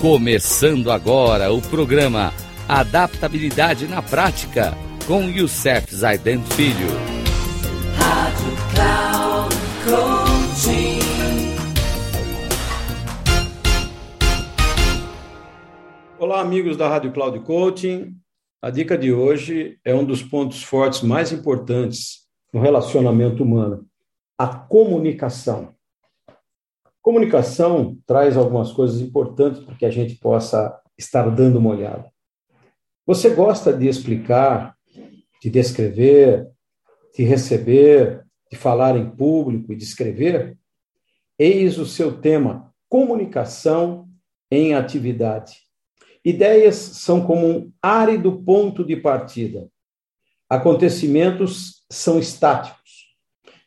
Começando agora o programa Adaptabilidade na Prática com Youssef Zaiden Filho. Rádio Cloud Coaching. Olá, amigos da Rádio Cloud Coaching. A dica de hoje é um dos pontos fortes mais importantes no relacionamento humano: a comunicação. Comunicação traz algumas coisas importantes para que a gente possa estar dando uma olhada. Você gosta de explicar, de descrever, de receber, de falar em público e de escrever? Eis o seu tema: comunicação em atividade. Ideias são como um árido ponto de partida. Acontecimentos são estáticos.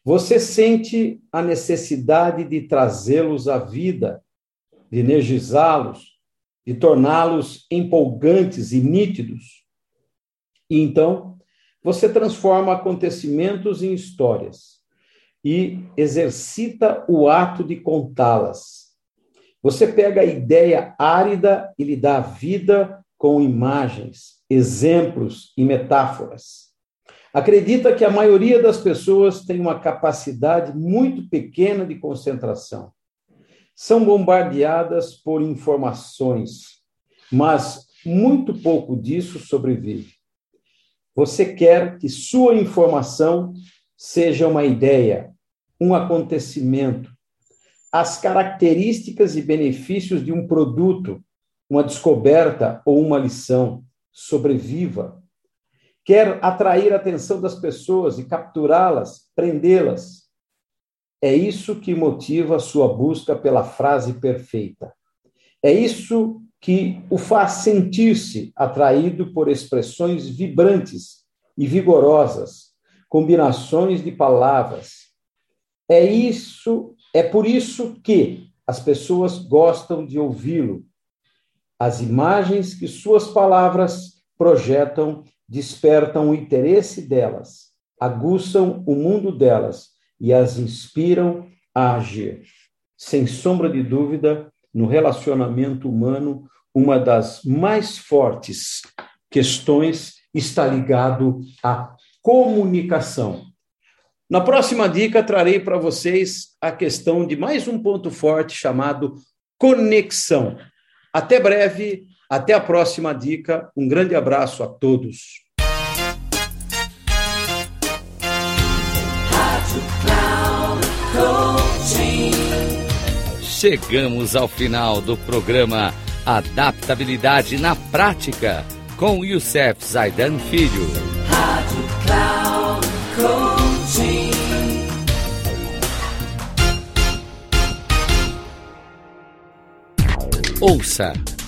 Você sente a necessidade de trazê-los à vida, de energizá-los, de torná-los empolgantes e nítidos. E então, você transforma acontecimentos em histórias e exercita o ato de contá-las. Você pega a ideia árida e lhe dá vida com imagens, exemplos e metáforas. Acredita que a maioria das pessoas tem uma capacidade muito pequena de concentração. São bombardeadas por informações, mas muito pouco disso sobrevive. Você quer que sua informação seja uma ideia, um acontecimento, as características e benefícios de um produto, uma descoberta ou uma lição. Sobreviva quer atrair a atenção das pessoas e capturá-las, prendê-las. É isso que motiva sua busca pela frase perfeita. É isso que o faz sentir-se atraído por expressões vibrantes e vigorosas, combinações de palavras. É isso, é por isso que as pessoas gostam de ouvi-lo. As imagens que suas palavras projetam despertam o interesse delas, aguçam o mundo delas e as inspiram a agir. Sem sombra de dúvida, no relacionamento humano, uma das mais fortes questões está ligado à comunicação. Na próxima dica, trarei para vocês a questão de mais um ponto forte chamado conexão. Até breve, até a próxima dica. Um grande abraço a todos. Chegamos ao final do programa Adaptabilidade na Prática com Youssef Zaidan Filho. Rádio Cloud. Ouça